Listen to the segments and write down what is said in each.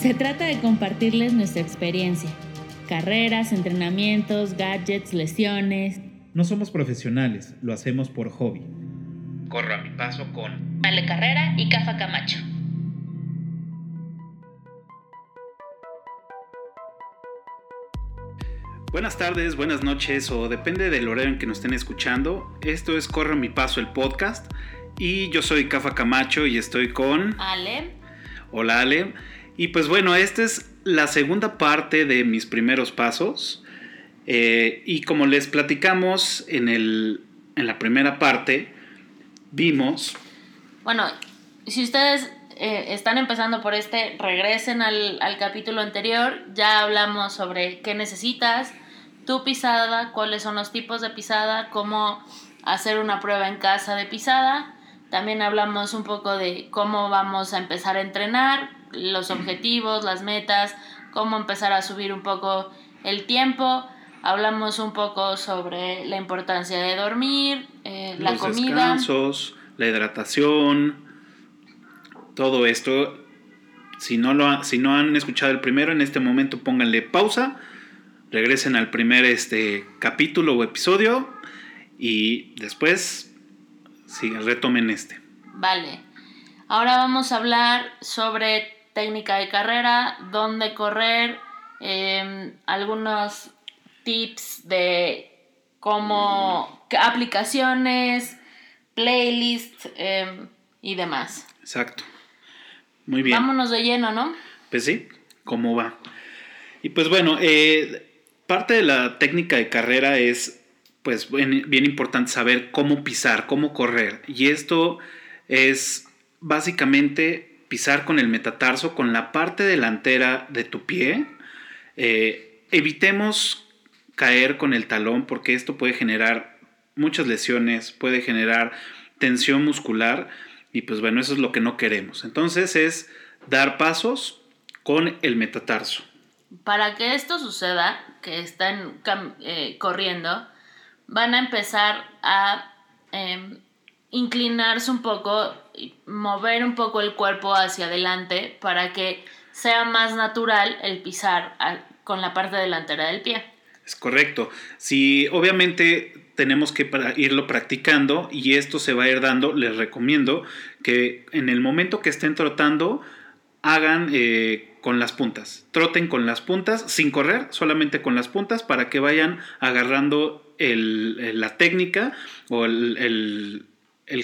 Se trata de compartirles nuestra experiencia. Carreras, entrenamientos, gadgets, lesiones. No somos profesionales, lo hacemos por hobby. Corro a mi paso con Ale Carrera y Cafa Camacho. Buenas tardes, buenas noches o depende del horario en que nos estén escuchando. Esto es Corre a mi paso el podcast y yo soy Cafa Camacho y estoy con Ale. Hola Ale. Y pues bueno, esta es la segunda parte de mis primeros pasos. Eh, y como les platicamos en, el, en la primera parte, vimos... Bueno, si ustedes eh, están empezando por este, regresen al, al capítulo anterior. Ya hablamos sobre qué necesitas, tu pisada, cuáles son los tipos de pisada, cómo hacer una prueba en casa de pisada. También hablamos un poco de cómo vamos a empezar a entrenar, los objetivos, las metas, cómo empezar a subir un poco el tiempo. Hablamos un poco sobre la importancia de dormir, eh, la los comida. descansos, la hidratación, todo esto. Si no, lo ha- si no han escuchado el primero, en este momento pónganle pausa, regresen al primer este, capítulo o episodio y después sí, retomen este. Vale. Ahora vamos a hablar sobre técnica de carrera, dónde correr, eh, algunos tips de cómo, aplicaciones, playlists eh, y demás. Exacto. Muy bien. Vámonos de lleno, ¿no? Pues sí, ¿cómo va? Y pues bueno, eh, parte de la técnica de carrera es pues bien, bien importante saber cómo pisar, cómo correr. Y esto es básicamente pisar con el metatarso, con la parte delantera de tu pie. Eh, evitemos caer con el talón porque esto puede generar muchas lesiones, puede generar tensión muscular y pues bueno, eso es lo que no queremos. Entonces es dar pasos con el metatarso. Para que esto suceda, que están eh, corriendo, van a empezar a em, inclinarse un poco, mover un poco el cuerpo hacia adelante para que sea más natural el pisar con la parte delantera del pie. Es correcto. Si obviamente tenemos que irlo practicando y esto se va a ir dando, les recomiendo que en el momento que estén trotando hagan eh, con las puntas. Troten con las puntas, sin correr, solamente con las puntas para que vayan agarrando la técnica o el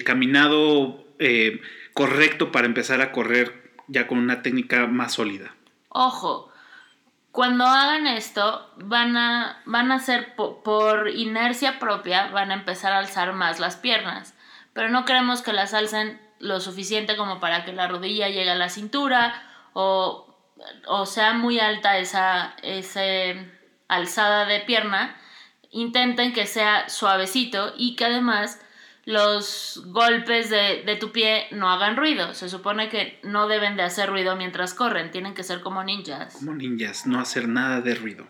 caminado eh, correcto para empezar a correr ya con una técnica más sólida. Ojo, cuando hagan esto, van a, van a po- por inercia propia, van a empezar a alzar más las piernas. Pero no queremos que las alcen lo suficiente como para que la rodilla llegue a la cintura o, o sea muy alta esa, ese alzada de pierna. Intenten que sea suavecito y que además los golpes de, de tu pie no hagan ruido. Se supone que no deben de hacer ruido mientras corren, tienen que ser como ninjas. Como ninjas, no hacer nada de ruido.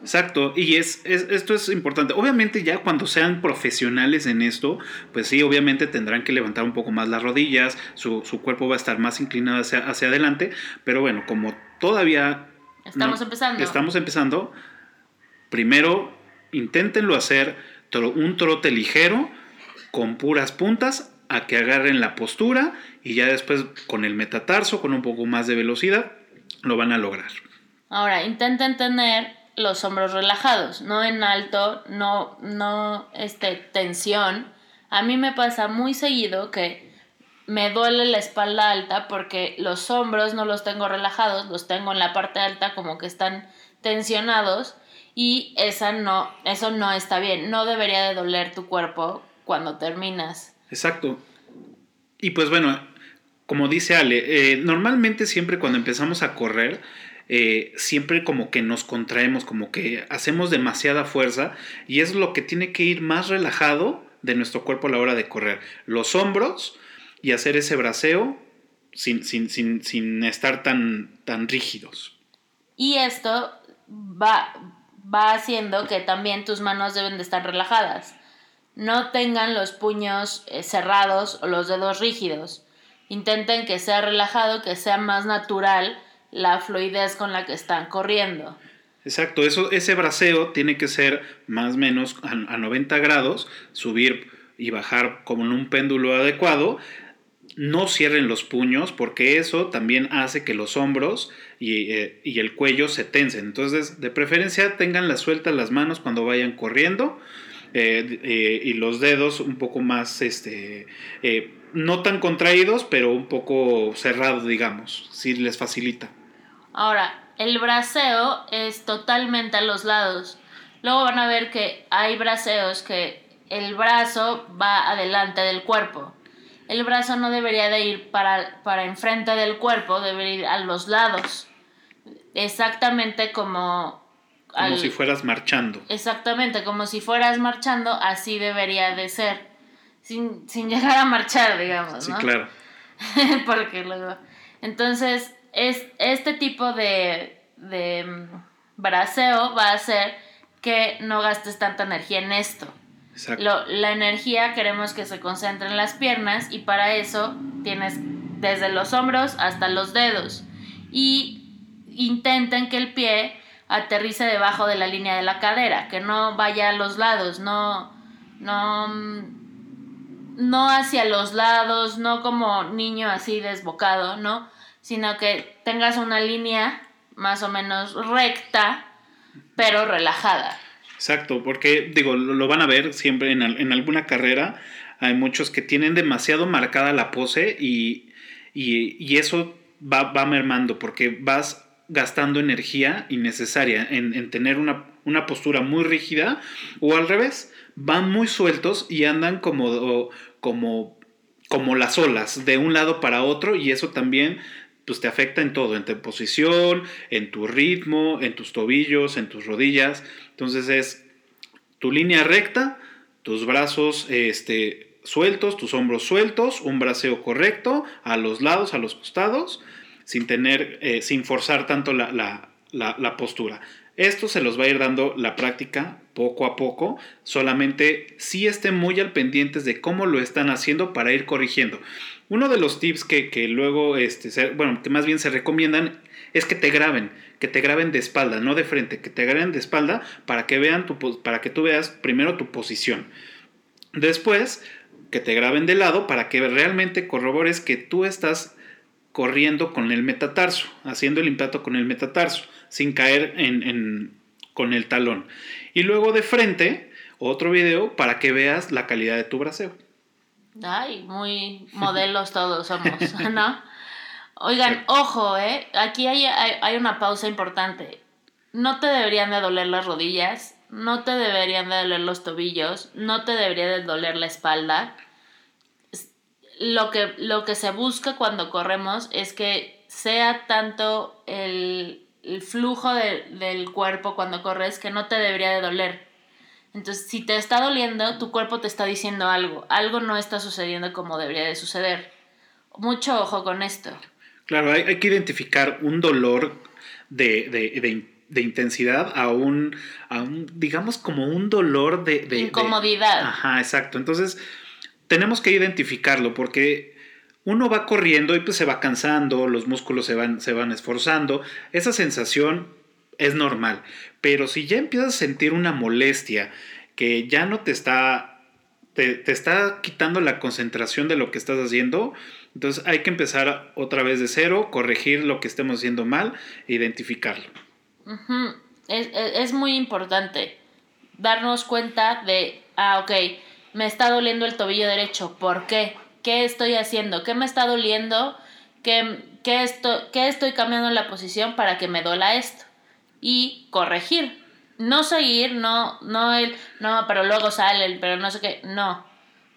Exacto, y es, es- esto es importante. Obviamente ya cuando sean profesionales en esto, pues sí, obviamente tendrán que levantar un poco más las rodillas, su, su cuerpo va a estar más inclinado hacia, hacia adelante, pero bueno, como todavía... Estamos empezando. Estamos empezando, primero inténtenlo hacer tro- un trote ligero con puras puntas a que agarren la postura y ya después con el metatarso, con un poco más de velocidad, lo van a lograr. Ahora, intenten tener los hombros relajados, no en alto, no, no este, tensión. A mí me pasa muy seguido que me duele la espalda alta porque los hombros no los tengo relajados, los tengo en la parte alta como que están tensionados y esa no, eso no está bien. No debería de doler tu cuerpo cuando terminas. Exacto. Y pues bueno, como dice Ale, eh, normalmente siempre cuando empezamos a correr, eh, siempre como que nos contraemos, como que hacemos demasiada fuerza y es lo que tiene que ir más relajado de nuestro cuerpo a la hora de correr. Los hombros y hacer ese braceo sin, sin, sin, sin estar tan, tan rígidos. Y esto va, va haciendo que también tus manos deben de estar relajadas. No tengan los puños eh, cerrados o los dedos rígidos. Intenten que sea relajado, que sea más natural la fluidez con la que están corriendo. Exacto, eso, ese braceo tiene que ser más o menos a, a 90 grados, subir y bajar como en un péndulo adecuado. No cierren los puños porque eso también hace que los hombros y, eh, el cuello se tensen. Entonces, de preferencia, tengan las sueltas las manos cuando vayan corriendo. Eh, eh, y los dedos un poco más, este, eh, no tan contraídos, pero un poco cerrados, digamos, si les facilita. Ahora, el braceo es totalmente a los lados. Luego van a ver que hay braceos que el brazo va adelante del cuerpo. El brazo no debería de ir para, para enfrente del cuerpo, debería ir a los lados. Exactamente como... Como al- si fueras marchando. Exactamente, como si fueras marchando, así debería de ser. Sin, sin llegar a marchar, digamos, Sí, ¿no? claro. Porque luego. Entonces, es, este tipo de, de mm, braceo va a hacer que no gastes tanta energía en esto. Exacto. Lo- la energía queremos que se concentre en las piernas y para eso tienes desde los hombros hasta los dedos. Y intenten que el pie aterrice debajo de la línea de la cadera, que no vaya a los lados, no, no, no hacia los lados, no como niño así desbocado, ¿no? Sino que tengas una línea más o menos recta, pero relajada. Exacto, porque digo, lo, van a ver siempre en, en alguna carrera. Hay muchos que tienen demasiado marcada la pose y, y- y eso va, va mermando porque vas gastando energía innecesaria en, en tener una, una postura muy rígida o al revés, van muy sueltos y andan como, como, como las olas de un lado para otro y eso también pues te afecta en todo, en tu posición, en tu ritmo, en tus tobillos, en tus rodillas. Entonces es tu línea recta, tus brazos este, sueltos, tus hombros sueltos, un braceo correcto a los lados, a los costados, sin tener, eh, sin forzar tanto la, la- la- postura. Esto se los va a ir dando la práctica poco a poco, solamente si estén muy al pendientes de cómo lo están haciendo para ir corrigiendo. Uno de los tips que, que luego, este, bueno, que más bien se recomiendan es que te graben, que te graben de espalda, no de frente, que te graben de espalda para que vean tu, para que tú veas primero tu posición. Después, que te graben de lado para que realmente corrobores que tú estás corriendo con el metatarso, haciendo el impacto con el metatarso, sin caer en, en- con el talón. Y luego de frente, otro video para que veas la calidad de tu braceo. Ay, muy modelos todos somos, ¿no? Oigan, ojo, ¿eh? Aquí hay, hay, hay una pausa importante. No te deberían de doler las rodillas, no te deberían de doler los tobillos, no te debería de doler la espalda. Lo que, lo que se busca cuando corremos es que sea tanto el, el flujo de- del cuerpo cuando corres que no te debería de doler. Entonces, si te está doliendo, tu cuerpo te está diciendo algo. Algo no está sucediendo como debería de suceder. Mucho ojo con esto. Claro, hay, hay que identificar un dolor de, de- de- de intensidad a un, a un, digamos, como un dolor de... de- de- Incomodidad. Ajá, exacto. Entonces, tenemos que identificarlo porque uno va corriendo y pues se va cansando, los músculos se van, se van esforzando. Esa sensación es normal. Pero si ya empiezas a sentir una molestia que ya no te está, te, está quitando la concentración de lo que estás haciendo, entonces hay que empezar otra vez de cero, corregir lo que estemos haciendo mal e identificarlo. Es, es- es muy importante darnos cuenta de, ah, ok, me está doliendo el tobillo derecho. ¿Por qué? ¿Qué estoy haciendo? ¿Qué me está doliendo? ¿Qué, qué, esto, estoy cambiando la posición para que me duela esto? Y corregir. No seguir, no, no el, no, pero luego sale el, pero no sé qué, no.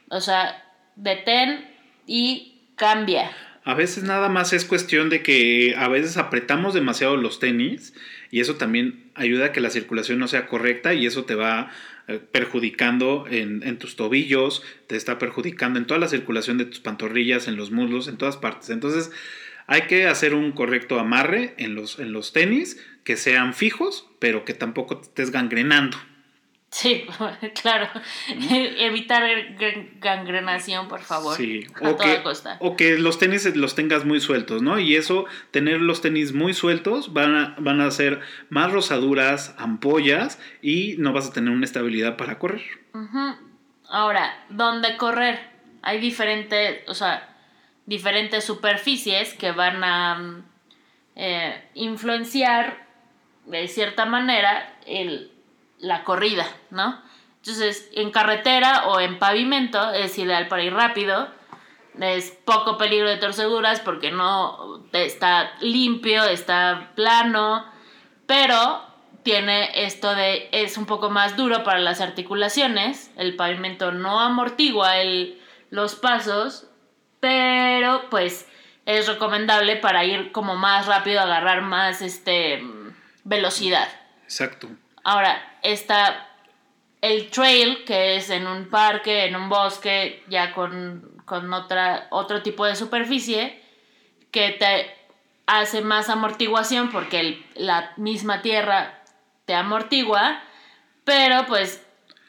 O sea, detén y cambia. A veces nada más es cuestión de que a veces apretamos demasiado los tenis y eso también ayuda a que la circulación no sea correcta y eso te va perjudicando en, en tus tobillos, te está perjudicando en toda la circulación de tus pantorrillas, en los muslos, en todas partes. Entonces hay que hacer un correcto amarre en los, en los tenis que sean fijos, pero que tampoco te estés gangrenando. Sí, claro. Evitar gan- gangrenación, por favor. Sí, A o toda que, costa. o que los tenis los tengas muy sueltos, ¿no? Y eso, tener los tenis muy sueltos, van a, van a hacer más rosaduras, ampollas y no vas a tener una estabilidad para correr. Ahora, ¿dónde correr? Hay diferentes, o sea, diferentes superficies que van a mm, eh, influenciar de cierta manera el, la corrida, ¿no? Entonces, en carretera o en pavimento es ideal para ir rápido. Es poco peligro de torceduras porque no está limpio, está plano, pero tiene esto de es un poco más duro para las articulaciones. El pavimento no amortigua el, los pasos, pero pues es recomendable para ir como más rápido, agarrar más este velocidad. Exacto. Ahora, está el trail, que es en un parque, en un bosque, ya con, con otra, otro tipo de superficie, que te hace más amortiguación porque la misma tierra te amortigua, pero pues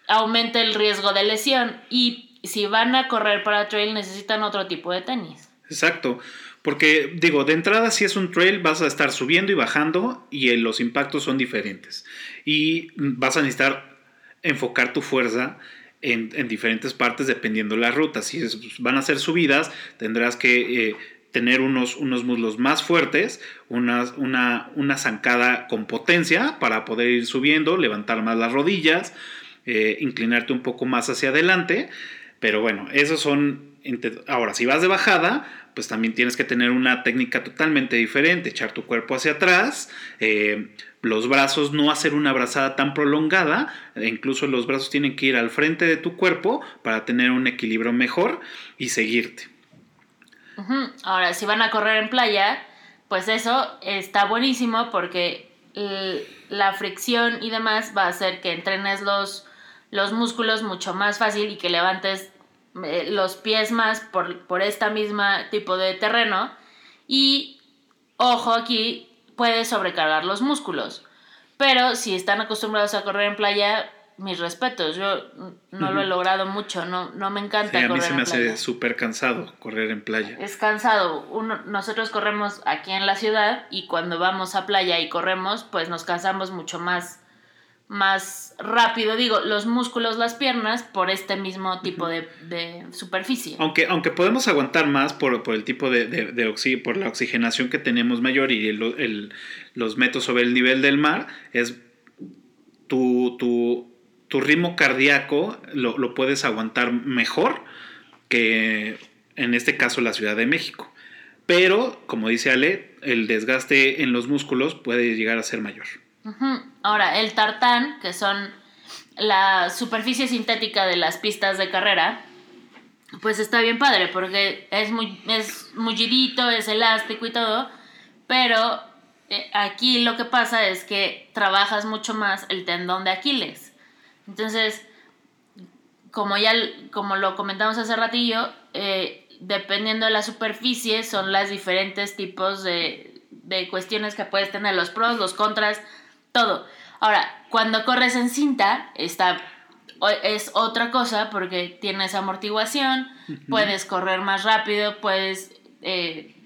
aumenta el riesgo de lesión. Y si van a correr para trail necesitan otro tipo de tenis. Exacto. Porque, digo, de entrada, si es un trail, vas a estar subiendo y bajando y eh, los impactos son diferentes. Y vas a necesitar enfocar tu fuerza en, en diferentes partes dependiendo de la ruta. Si van a ser subidas, tendrás que eh, tener unos, unos muslos más fuertes, una, una zancada con potencia para poder ir subiendo, levantar más las rodillas, eh, inclinarte un poco más hacia adelante. Pero bueno, esos son... Ahora, si vas de bajada, pues también tienes que tener una técnica totalmente diferente, echar tu cuerpo hacia atrás, eh, los brazos no hacer una abrazada tan prolongada, e incluso los brazos tienen que ir al frente de tu cuerpo para tener un equilibrio mejor y seguirte. Ahora, si van a correr en playa, pues eso está buenísimo porque la fricción y demás va a hacer que entrenes los, los músculos mucho más fácil y que levantes eh, los pies más por, por esta misma tipo de terreno. Y, ojo aquí, puedes sobrecargar los músculos. Pero si están acostumbrados a correr en playa, mis respetos. Yo no lo he logrado mucho, no, no me Sí, encanta a mí correr se en me playa. hace súper cansado correr en playa. Es cansado. Uno, nosotros corremos aquí en la ciudad y cuando vamos a playa y corremos, pues nos cansamos mucho más, más rápido. Digo, los músculos, las piernas, por este mismo tipo de, de superficie. Aunque, aunque podemos aguantar más por, por el tipo de, de, de oxi- por la oxigenación que tenemos mayor y el- el- los metros sobre el nivel del mar, es tu, tu, tu ritmo cardíaco lo, lo puedes aguantar mejor que en este caso la Ciudad de México. Pero, como dice Ale, el desgaste en los músculos puede llegar a ser mayor. Ahora, el tartán, que son la superficie sintética de las pistas de carrera, pues está bien padre porque es muy es mullidito, es elástico y todo, pero eh, aquí lo que pasa es que trabajas mucho más el tendón de Aquiles. Entonces, como ya como lo comentamos hace ratillo, eh, dependiendo de la superficie son las diferentes tipos de, de cuestiones que puedes tener, los pros, los contras, todo. Ahora, cuando corres en cinta, está, es otra cosa porque tienes amortiguación, puedes correr más rápido, puedes... eh,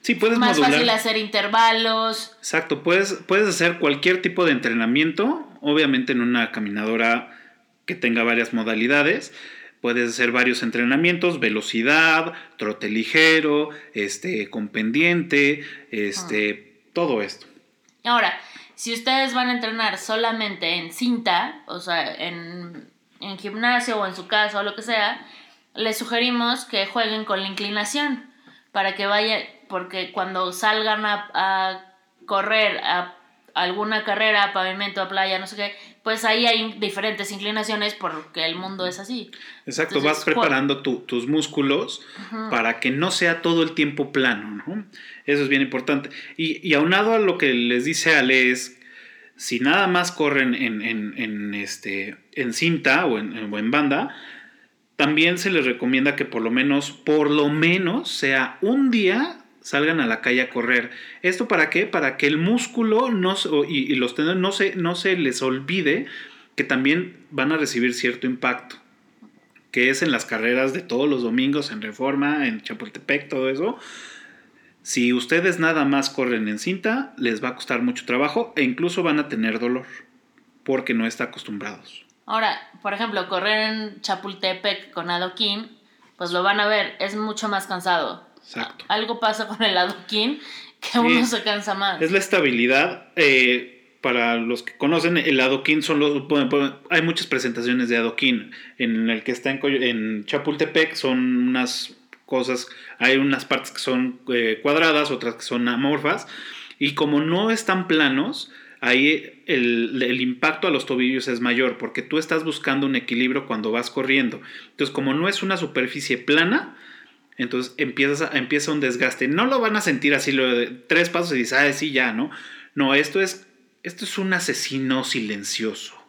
Sí, puedes más modular. fácil hacer intervalos. Exacto, puedes, puedes hacer cualquier tipo de entrenamiento, obviamente en una caminadora que tenga varias modalidades. Puedes hacer varios entrenamientos, velocidad, trote ligero, este, con pendiente, este, todo esto. Ahora, si ustedes van a entrenar solamente en cinta, o sea, en, en gimnasio o en su casa o lo que sea, les sugerimos que jueguen con la inclinación para que vayan, porque cuando salgan a, a correr a alguna carrera, a pavimento, a playa, no sé qué, pues ahí hay diferentes inclinaciones porque el mundo es así. Exacto, Entonces, vas preparando tu- tus músculos para que no sea todo el tiempo plano, ¿no? Eso es bien importante. Y, y aunado a lo que les dice Ale es, si nada más corren en, en- en, este, en cinta o en, o en banda, también se les recomienda que por lo menos, por lo menos, sea un día salgan a la calle a correr. ¿Esto para qué? Para que el músculo no, y, y los tendones no se, no se les olvide que también van a recibir cierto impacto, que es en las carreras de todos los domingos, en Reforma, en Chapultepec, todo eso. Si ustedes nada más corren en cinta, les va a costar mucho trabajo e incluso van a tener dolor, porque no están acostumbrados. Ahora, por ejemplo, correr en Chapultepec con adoquín, pues lo van a ver, es mucho más cansado. Exacto. Algo pasa con el adoquín que uno se cansa más. Es la estabilidad. eh, para los que conocen, el adoquín son los. bueno, bueno, hay muchas presentaciones de adoquín. En el que está en Chapultepec son unas cosas. Hay unas partes que son eh, cuadradas, otras que son amorfas. Y como no están planos, ahí el, impacto a los tobillos es mayor. Porque tú estás buscando un equilibrio cuando vas corriendo. Entonces, como no es una superficie plana. Entonces empiezas a- empieza un desgaste. No lo van a sentir así lo de tres pasos y dices, ah, sí, ya, ¿no? No, esto es, esto es un asesino silencioso.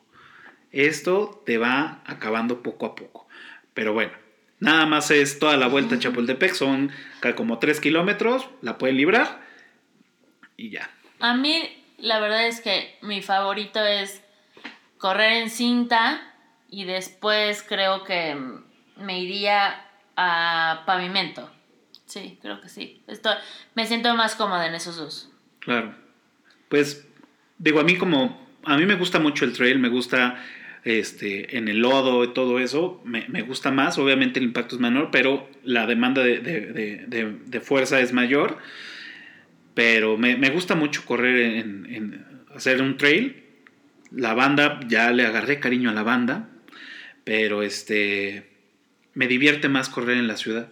Esto te va acabando poco a poco. Pero bueno, nada más es toda la vuelta a Chapultepec, son como tres kilómetros, la pueden librar y ya. A mí, la verdad es que mi favorito es correr en cinta y después creo que me iría a pavimento. Sí, creo que sí. Esto, me siento más cómoda en esos dos. Claro. Pues digo, a mí como, a mí me gusta mucho el trail, me gusta este, en el lodo y todo eso, me, me gusta más, obviamente el impacto es menor, pero la demanda de, de- de- fuerza es mayor, pero me, me gusta mucho correr en, en hacer un trail. La banda, ya le agarré cariño a la banda, pero este, me divierte más correr en la ciudad.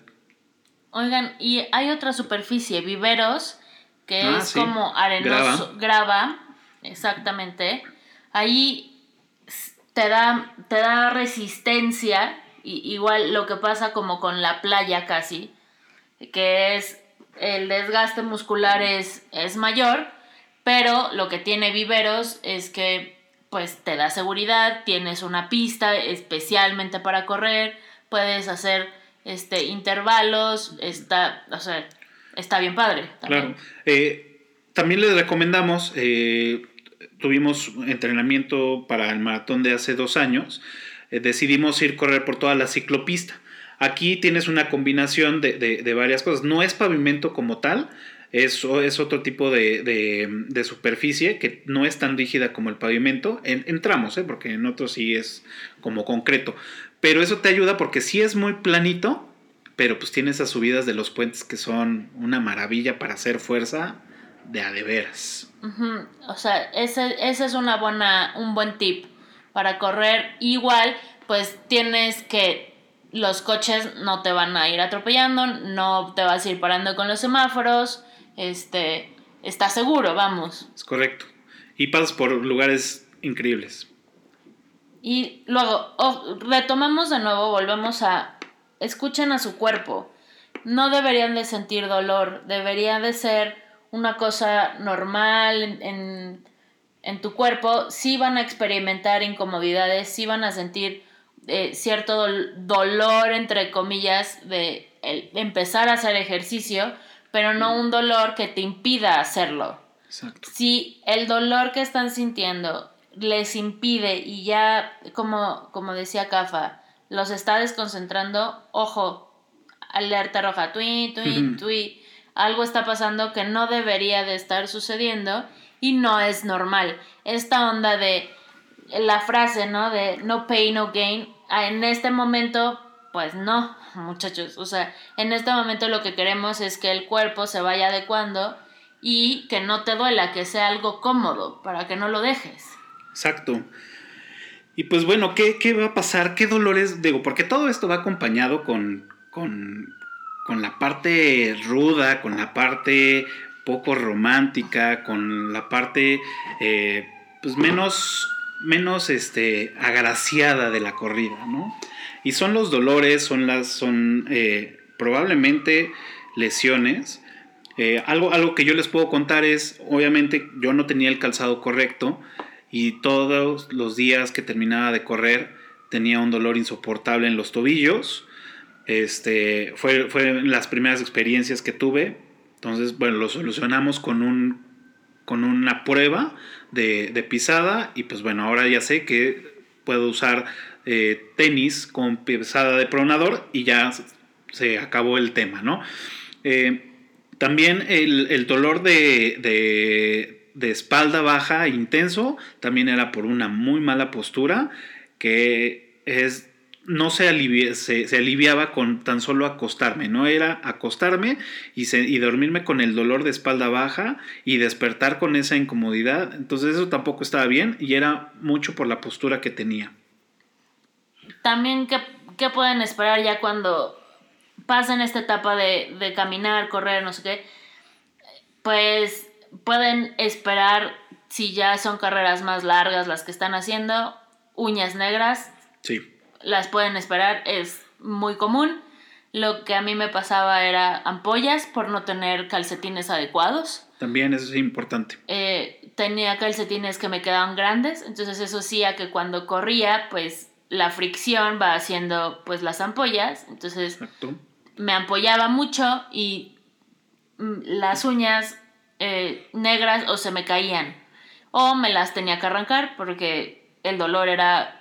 Oigan, y hay otra superficie, viveros, que Ah, es sí. como arenoso, grava. exactamente. Ahí te da, te da resistencia, y, igual lo que pasa como con la playa casi, que es el desgaste muscular es, es mayor, pero lo que tiene viveros es que pues te da seguridad, tienes una pista especialmente para correr, puedes hacer este intervalos, está, o sea, está bien padre. también. Claro. Eh, también les recomendamos, eh, tuvimos entrenamiento para el maratón de hace dos años, eh, decidimos ir correr por toda la ciclopista. Aquí tienes una combinación de, de- de varias cosas. No es pavimento como tal, es, es otro tipo de, de- de superficie que no es tan rígida como el pavimento. En, en tramos, ¿eh? porque en otros sí es como concreto. Pero eso te ayuda porque sí es muy planito, pero pues tiene esas subidas de los puentes que son una maravilla para hacer fuerza de a de veras. O sea, ese, ese es una buena, un buen tip para correr. Igual, pues tienes que los coches no te van a ir atropellando, no te vas a ir parando con los semáforos, este, está seguro, vamos. Es correcto. Y pasas por lugares increíbles. Y luego, oh, retomamos de nuevo, volvemos a, escuchen a su cuerpo. No deberían de sentir dolor, debería de ser una cosa normal en, en, en tu cuerpo. Sí van a experimentar incomodidades, sí van a sentir eh, cierto dol- dolor, entre comillas, de el- empezar a hacer ejercicio, pero no un dolor que te impida hacerlo Exacto. si el dolor que están sintiendo les impide y ya, como, como decía Cafa, los está desconcentrando, ojo, alerta roja, tui, tui, Ujú. Algo está pasando que no debería de estar sucediendo y no es normal. Esta onda de la frase, ¿no? De no pay, no gain, ah, en este momento, pues no, muchachos, o sea, en este momento lo que queremos es que el cuerpo se vaya adecuando y que no te duela, que sea algo cómodo, para que no lo dejes. Exacto. Y pues bueno, ¿qué, qué va a pasar? ¿Qué dolores? Digo, porque todo esto va acompañado con, con, con la parte ruda, con la parte poco romántica, con la parte eh, pues menos, menos este, agraciada de la corrida, ¿no? Y son los dolores, son las, son eh, probablemente lesiones. Eh, algo, algo que yo les puedo contar es, obviamente yo no tenía el calzado correcto y todos los días que terminaba de correr tenía un dolor insoportable en los tobillos. Este, fue, fue las primeras experiencias que tuve. Entonces, bueno, lo solucionamos con, un, con una prueba de, de pisada y pues bueno, ahora ya sé que puedo usar eh, tenis con pesada de pronador y ya se acabó el tema, ¿no? Eh, también el, dolor de, de, espalda baja intenso también era por una muy mala postura que es no se, alivia, se, aliviaba con tan solo acostarme, no era acostarme y, y, dormirme con el dolor de espalda baja y despertar con esa incomodidad. Entonces eso tampoco estaba bien y era mucho por la postura que tenía. También, ¿qué, qué pueden esperar ya cuando pasen esta etapa de, de caminar, correr, no sé qué? Pues pueden esperar, si ya son carreras más largas las que están haciendo, uñas negras. Sí las pueden esperar, es muy común. Lo que a mí me pasaba era ampollas por no tener calcetines adecuados. También eso es importante. Eh, tenía calcetines que me quedaban grandes, entonces eso hacía que cuando corría, pues la fricción va haciendo pues las ampollas, entonces me ampollaba mucho y mm, las uñas eh, negras o se me caían o me las tenía que arrancar porque el dolor era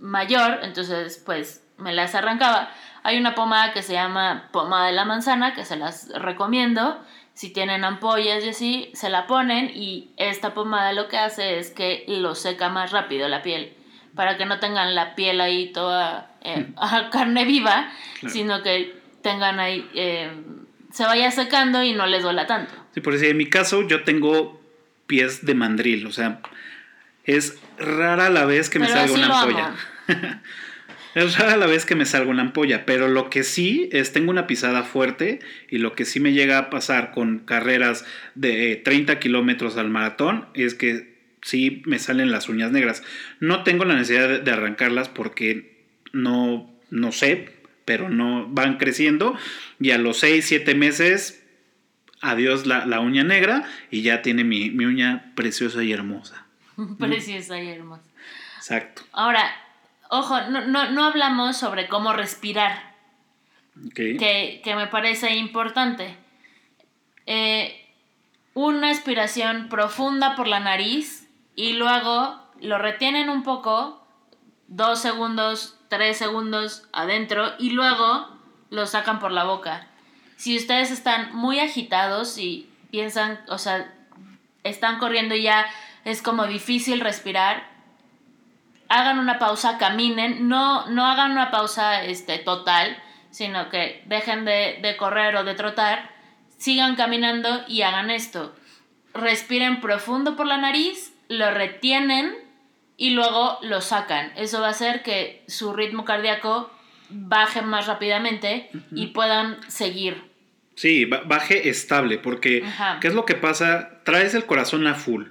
mayor, entonces pues me las arrancaba. Hay una pomada que se llama pomada de la manzana, que se las recomiendo. Si tienen ampollas y así, se la ponen y esta pomada lo que hace es que lo seca más rápido la piel, para que no tengan la piel ahí toda eh, a carne viva, sino que tengan ahí, eh, se vaya secando y no les duela tanto. Sí, por decir, en mi caso yo tengo pies de mandril, o sea, es rara la vez que me salga una ampolla. es rara la vez que me salga una ampolla, pero lo que sí es, tengo una pisada fuerte y lo que sí me llega a pasar con carreras de 30 kilómetros al maratón es que sí me salen las uñas negras. No tengo la necesidad de, arrancarlas porque no, no sé, pero no van creciendo y a los 6, 7 meses, adiós la, uña negra y ya tiene mi, mi uña preciosa y hermosa. preciosa y hermosa. Exacto. Ahora, ojo, no, no, hablamos sobre cómo respirar. Que, me parece importante. Eh, una expiración profunda por la nariz y luego lo retienen un poco, dos segundos, tres segundos adentro y luego lo sacan por la boca. Si ustedes están muy agitados y piensan, o sea, están corriendo y ya es como difícil respirar, hagan una pausa, caminen, no, no hagan una pausa este, total, sino que dejen de, correr o de trotar, sigan caminando y hagan esto. Respiren profundo por la nariz, lo retienen y luego lo sacan. Eso va a hacer que su ritmo cardíaco baje más rápidamente y puedan seguir. Sí, baje estable, porque ¿qué es lo que pasa? Traes el corazón a full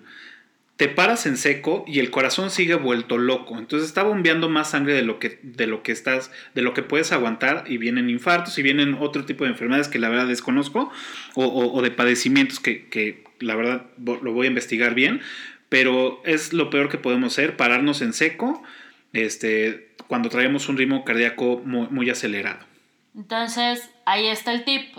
te paras en seco y el corazón sigue vuelto loco. Entonces está bombeando más sangre de lo que, de lo que estás, de lo que puedes aguantar y vienen infartos y vienen otro tipo de enfermedades que la verdad desconozco o, de padecimientos que, la verdad lo voy a investigar bien. Pero es lo peor que podemos hacer, pararnos en seco este, cuando traemos un ritmo cardíaco muy acelerado. Entonces, ahí está el tip.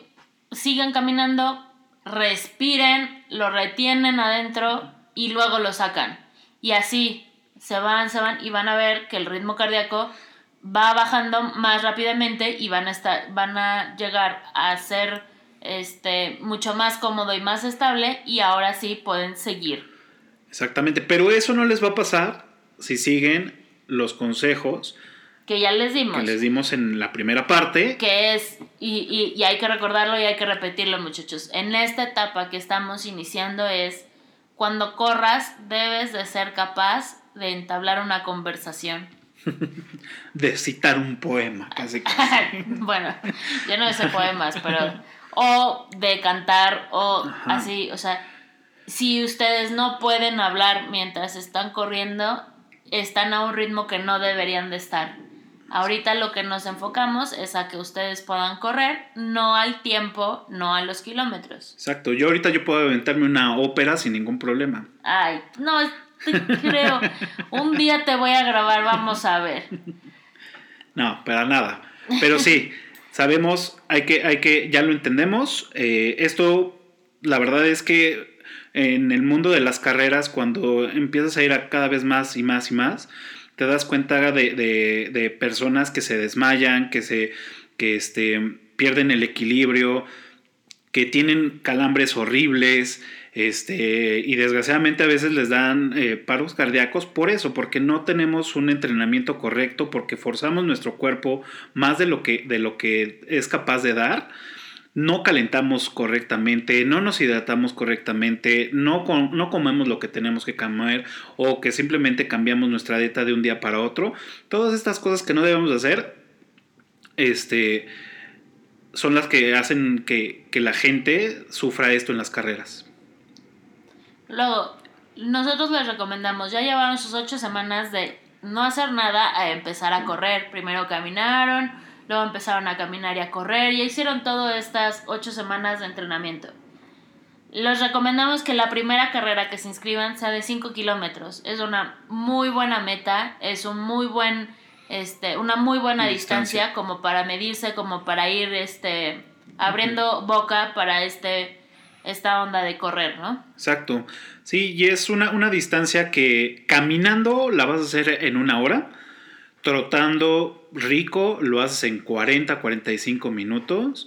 Sigan caminando, respiren, lo retienen adentro y luego lo sacan. Y así se van, se van y van a ver que el ritmo cardíaco va bajando más rápidamente y van a estar van a llegar a ser este mucho más cómodo y más estable y ahora sí pueden seguir. Exactamente, pero eso no les va a pasar si siguen los consejos que ya les dimos. Que les dimos en la primera parte. Que es, y, y hay que recordarlo y hay que repetirlo muchachos, en esta etapa que estamos iniciando es cuando corras, debes de ser capaz de entablar una conversación. de citar un poema, casi. bueno, yo no sé poemas, pero... O de cantar, o así, o sea, si ustedes no pueden hablar mientras están corriendo, están a un ritmo que no deberían de estar. Ahorita lo que nos enfocamos es a que ustedes puedan correr, no al tiempo, no a los kilómetros. Exacto, yo ahorita yo puedo aventarme una ópera sin ningún problema. Ay, no, creo, un día te voy a grabar, vamos a ver. No, para nada. Pero sí, sabemos, hay que, hay que, ya lo entendemos. Eh, esto, la verdad es que en el mundo de las carreras, cuando empiezas a ir a cada vez más y más y más, te das cuenta de, de, personas que se desmayan, que se que este, pierden el equilibrio, que tienen calambres horribles, este, y desgraciadamente a veces les dan eh, paros cardíacos por eso, porque no tenemos un entrenamiento correcto, porque forzamos nuestro cuerpo más de lo que, de lo que es capaz de dar. No calentamos correctamente, no nos hidratamos correctamente, no, no comemos lo que tenemos que comer o que simplemente cambiamos nuestra dieta de un día para otro. Todas estas cosas que no debemos hacer, este, son las que hacen que, que la gente sufra esto en las carreras. Luego, nosotros les recomendamos, ya llevaron sus ocho semanas de no hacer nada a empezar a correr. Primero caminaron, luego empezaron a caminar y a correr, y hicieron todas estas ocho semanas de entrenamiento. Les recomendamos que la primera carrera que se inscriban sea de 5 kilómetros. Es una muy buena meta, es un muy buen, este, una muy buena distancia. Distancia. como para medirse, como para ir este, abriendo boca para este, esta onda de correr, ¿no? Exacto. Sí, y es una, una distancia que caminando la vas a hacer en una hora, trotando rico lo haces en 40, 45 minutos.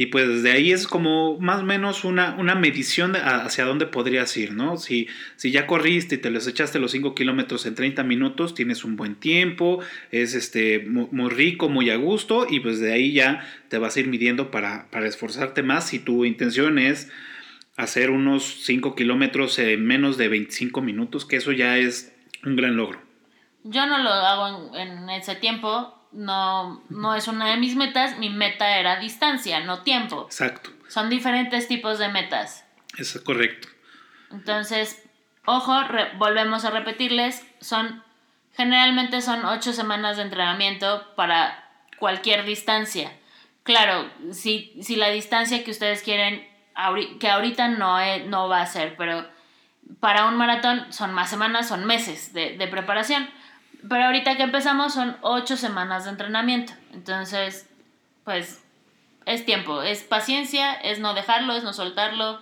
Y pues desde ahí es como más o menos una, una medición hacia dónde podrías ir, ¿no? Si, si ya corriste y te los echaste los 5 kilómetros en 30 minutos, tienes un buen tiempo, es este, muy, rico, muy a gusto, y pues de ahí ya te vas a ir midiendo para, para esforzarte más si tu intención es hacer unos 5 kilómetros en menos de 25 minutos, que eso ya es un gran logro. Yo no lo hago en ese tiempo, no, no es una de mis metas, mi meta era distancia, no tiempo. Exacto, Son diferentes tipos de metas. eso es correcto. Entonces, ojo, volvemos a repetirles, son generalmente son ocho semanas de entrenamiento para cualquier distancia. Claro, si, si la distancia que ustedes quieren, que ahorita no, es- no va a ser, pero para un maratón son más semanas, son meses de, de preparación. Pero ahorita que empezamos son ocho semanas de entrenamiento. Entonces, pues es tiempo, es paciencia, es no dejarlo, es no soltarlo.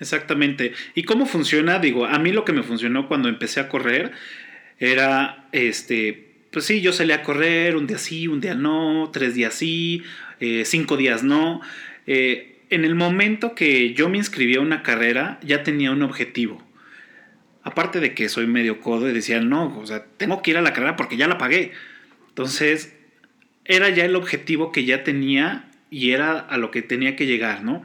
Exactamente. ¿Y cómo funciona? Digo, a mí lo que me funcionó cuando empecé a correr era, este, pues sí, yo salía a correr un día sí, un día no, tres días sí, eh, cinco días no. Eh, en el momento que yo me inscribí a una carrera, ya tenía un objetivo. Aparte de que soy medio codo y decía, no, o sea, tengo que ir a la carrera porque ya la pagué. Entonces, era ya el objetivo que ya tenía y era a lo que tenía que llegar, ¿no?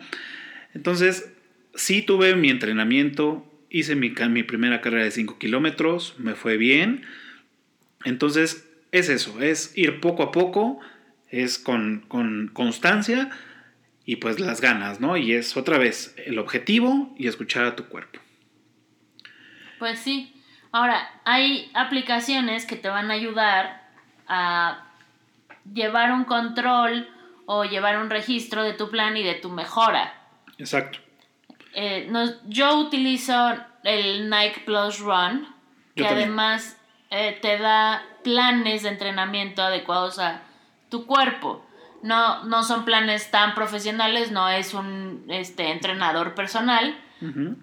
Entonces, sí tuve mi entrenamiento, hice mi, primera carrera de 5 kilómetros, me fue bien. Entonces, es eso, es ir poco a poco, es con, con constancia y pues las ganas, ¿no? Y es otra vez el objetivo y escuchar a tu cuerpo. Pues sí. Ahora, hay aplicaciones que te van a ayudar a llevar un control o llevar un registro de tu plan y de tu mejora. Exacto. Eh, nos- yo utilizo el Nike Plus Run, que además eh, te da planes de entrenamiento adecuados a tu cuerpo. No, no son planes tan profesionales, no es un este, entrenador personal,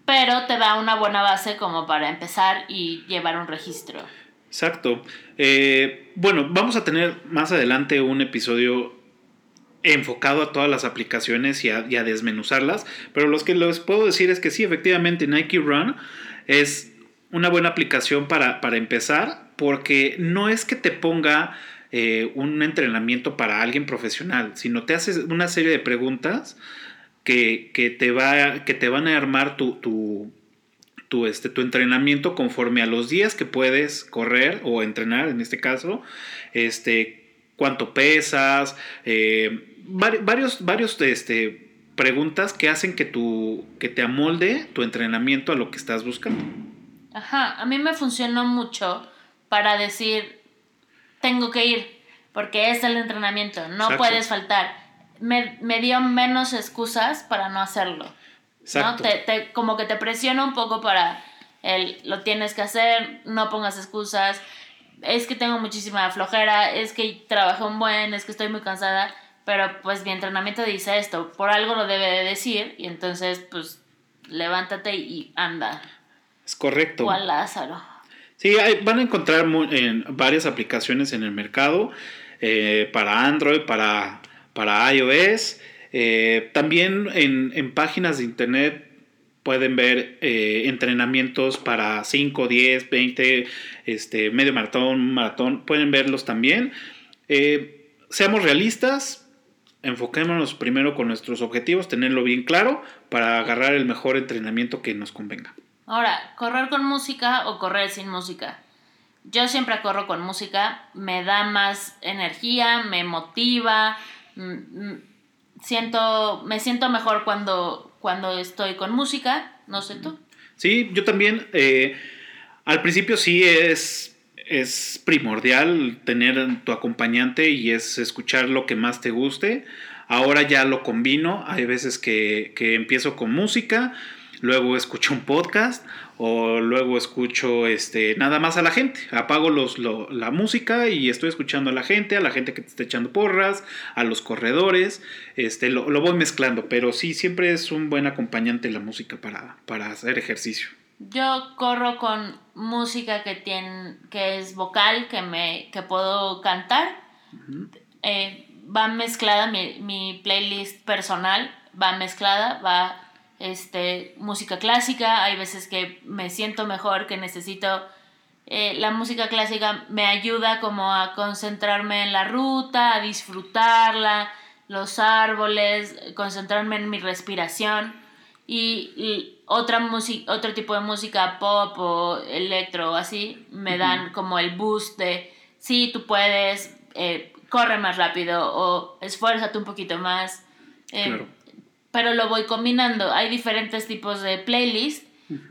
pero te da una buena base como para empezar y llevar un registro. Exacto. Eh, bueno, vamos a tener más adelante un episodio enfocado a todas las aplicaciones y a, y a desmenuzarlas, pero lo que les puedo decir es que sí, efectivamente Nike Run es una buena aplicación para, para empezar, porque no es que te ponga eh, un entrenamiento para alguien profesional, sino te haces una serie de preguntas que, que te, va, que te van a armar tu, tu, este, tu entrenamiento conforme a los días que puedes correr o entrenar, en este caso, este, cuánto pesas, eh, vari- varios, varios este, preguntas que hacen que, tu, que te amolde tu entrenamiento a lo que estás buscando. Ajá, a mí me funcionó mucho para decir, tengo que ir, porque es el entrenamiento, no Exacto. puedes faltar. Me, me dio menos excusas para no hacerlo. ¿no? Exacto. Te, te- como que te presiona un poco para el, lo tienes que hacer, no pongas excusas, es que tengo muchísima flojera, es que trabajé un buen, es que estoy muy cansada, pero pues mi entrenamiento dice esto, por algo lo debe de decir, y entonces pues levántate y anda, Es correcto. o a Lázaro. Sí, van a encontrar en varias aplicaciones en el mercado eh, para Android, para, para iOS. Eh, también en, páginas de internet pueden ver eh, entrenamientos para 5, 10, 20, este, medio maratón, maratón. Pueden verlos también. seamos realistas, enfoquémonos primero con nuestros objetivos, tenerlo bien claro para agarrar el mejor entrenamiento que nos convenga. Ahora, correr con música o correr sin música. Yo siempre corro con música, me da más energía, me motiva, mm, mm, siento, me siento mejor cuando, cuando estoy con música, no sé tú. Sí, yo también. Eh, al principio sí es, es primordial tener tu acompañante y es escuchar lo que más te guste. Ahora ya lo combino, hay veces que, que empiezo con música, luego escucho un podcast o luego escucho este nada más a la gente. Apago los, la música y estoy escuchando a la gente, a la gente que te está echando porras, a los corredores, este, lo, voy mezclando, pero sí, siempre es un buen acompañante la música para, para hacer ejercicio. Yo corro con música que tiene, que es vocal, que me, que puedo cantar. Eh, va mezclada mi, mi playlist personal, va mezclada, va este, música clásica, hay veces que me siento mejor, que necesito... Eh, la música clásica me ayuda como a concentrarme en la ruta, a disfrutarla, los árboles, concentrarme en mi respiración. Y, otra otro tipo de música pop o electro o así me dan como el boost de sí, tú puedes, eh, corre más rápido o esfuérzate un poquito más. Eh, pero lo voy combinando. Hay diferentes tipos de playlist.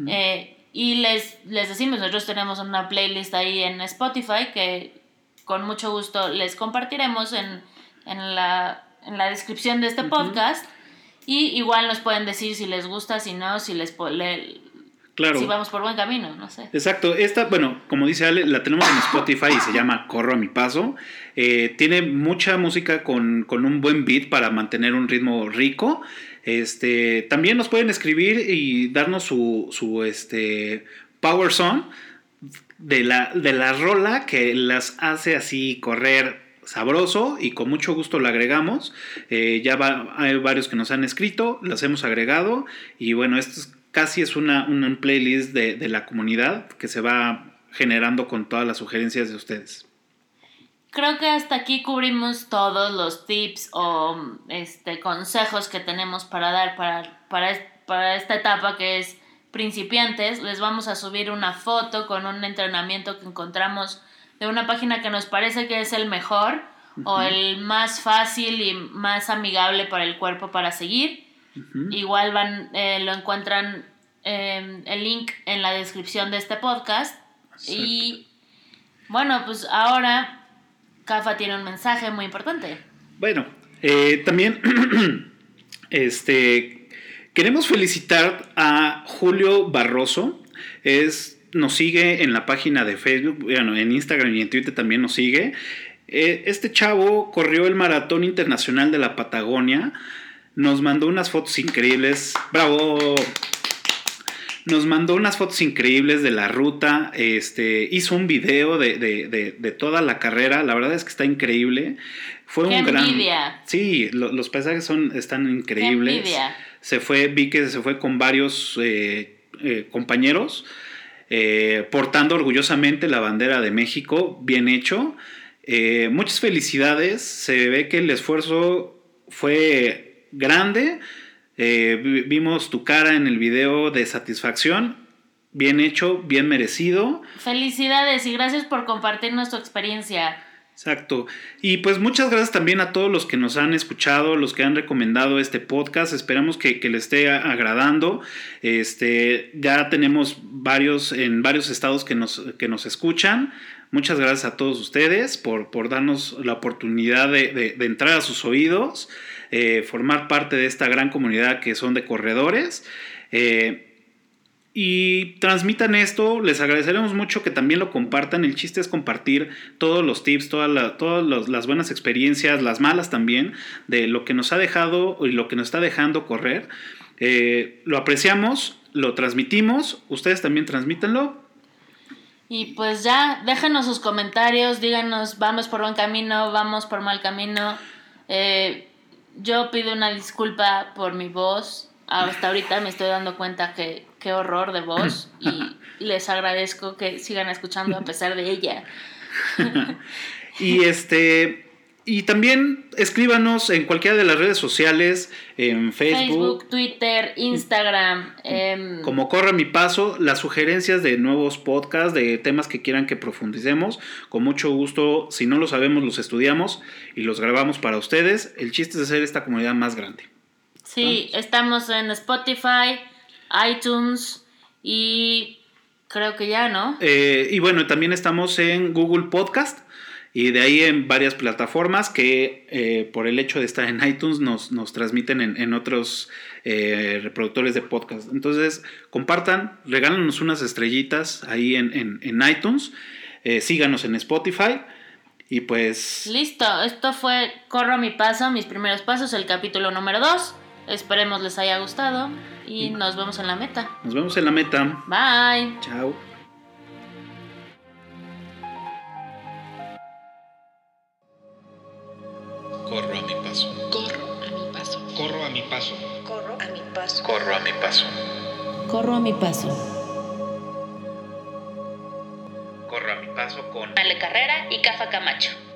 Eh, y les, les decimos, nosotros tenemos una playlist ahí en Spotify que con mucho gusto les compartiremos en, en, la, en la descripción de este podcast. Y igual nos pueden decir si les gusta, si no, si les le, claro. si vamos por buen camino, no sé. Exacto. Esta, bueno, como dice Ale, la tenemos en Spotify y se llama Corro a mi paso. Eh, tiene mucha música con, con, un buen beat para mantener un ritmo rico. Este, también nos pueden escribir y darnos su, este, Power Song de la, de la rola que las hace así correr sabroso y con mucho gusto lo agregamos. Eh, ya hay varios que nos han escrito, las hemos agregado y bueno, esto casi es una, una playlist de, de la comunidad que se va generando con todas las sugerencias de ustedes creo que hasta aquí cubrimos todos los tips o este, consejos que tenemos para dar para, para, para esta etapa que es principiantes. Les vamos a subir una foto con un entrenamiento que encontramos de una página que nos parece que es el mejor o el más fácil y más amigable para el cuerpo para seguir. Igual van, eh, lo encuentran eh, el link en la descripción de este podcast. Y bueno, pues ahora CAFA tiene un mensaje muy importante. Bueno, eh, también este, queremos felicitar a Julio Barroso. Es, nos sigue en la página de Facebook, bueno, en Instagram y en Twitter también nos sigue. Eh, este chavo corrió el Maratón Internacional de la Patagonia. Nos mandó unas fotos increíbles. ¡Bravo! Nos mandó unas fotos increíbles de la ruta, este, hizo un video de, toda la carrera, la verdad es que está increíble. Fue un gran... Sí, los paisajes son, están increíbles. Se fue, vi que se fue con varios eh, eh, compañeros, eh, portando orgullosamente la bandera de México, bien hecho. muchas felicidades, se ve que el esfuerzo fue grande eh, vimos tu cara en el video de satisfacción. Bien hecho, bien merecido. Felicidades y gracias por compartir nuestra experiencia. Exacto. Y pues muchas gracias también a todos los que nos han escuchado, los que han recomendado este podcast. Esperamos que, que les esté agradando. Este, ya tenemos varios en varios estados que nos, que nos escuchan. Muchas gracias a todos ustedes por, por darnos la oportunidad de, de entrar a sus oídos. Eh, formar parte de esta gran comunidad que son de corredores. Eh, y transmitan esto, les agradeceremos mucho que también lo compartan. El chiste es compartir todos los tips, todas, todas las buenas experiencias, las malas también, de lo que nos ha dejado y lo que nos está dejando correr. Eh, lo apreciamos, lo transmitimos, ustedes también transmítanlo. Y pues ya, déjenos sus comentarios, díganos, vamos por buen camino, vamos por mal camino. Yo pido una disculpa por mi voz. Hasta ahorita me estoy dando cuenta que qué horror de voz y les agradezco que sigan escuchando a pesar de ella. y este y también escríbanos en cualquiera de las redes sociales, en Facebook, Facebook Twitter, Instagram. em, como corre mi paso, las sugerencias de nuevos podcasts, de temas que quieran que profundicemos. Con mucho gusto, si no lo sabemos, los estudiamos y los grabamos para ustedes. El chiste es hacer esta comunidad más grande. sí, estamos en Spotify, iTunes y creo que ya, ¿no? Eh, y bueno, también estamos en Google Podcast y de ahí en varias plataformas que eh, por el hecho de estar en iTunes nos, nos transmiten en, en otros eh, reproductores de podcast. Entonces, compartan, regálanos unas estrellitas ahí en, en- en iTunes, eh, síganos en Spotify y pues Listo, esto fue Corro mi paso, mis primeros pasos, el capítulo número 2. Esperemos les haya gustado y nos vemos en la meta. nos vemos en la meta. Bye. Chao. Corro a mi paso. Corro a mi paso. Corro a mi paso. Corro a mi paso. Corro a mi paso. Corro a mi paso. Corro a mi paso con Ale Carrera y Cafa Camacho.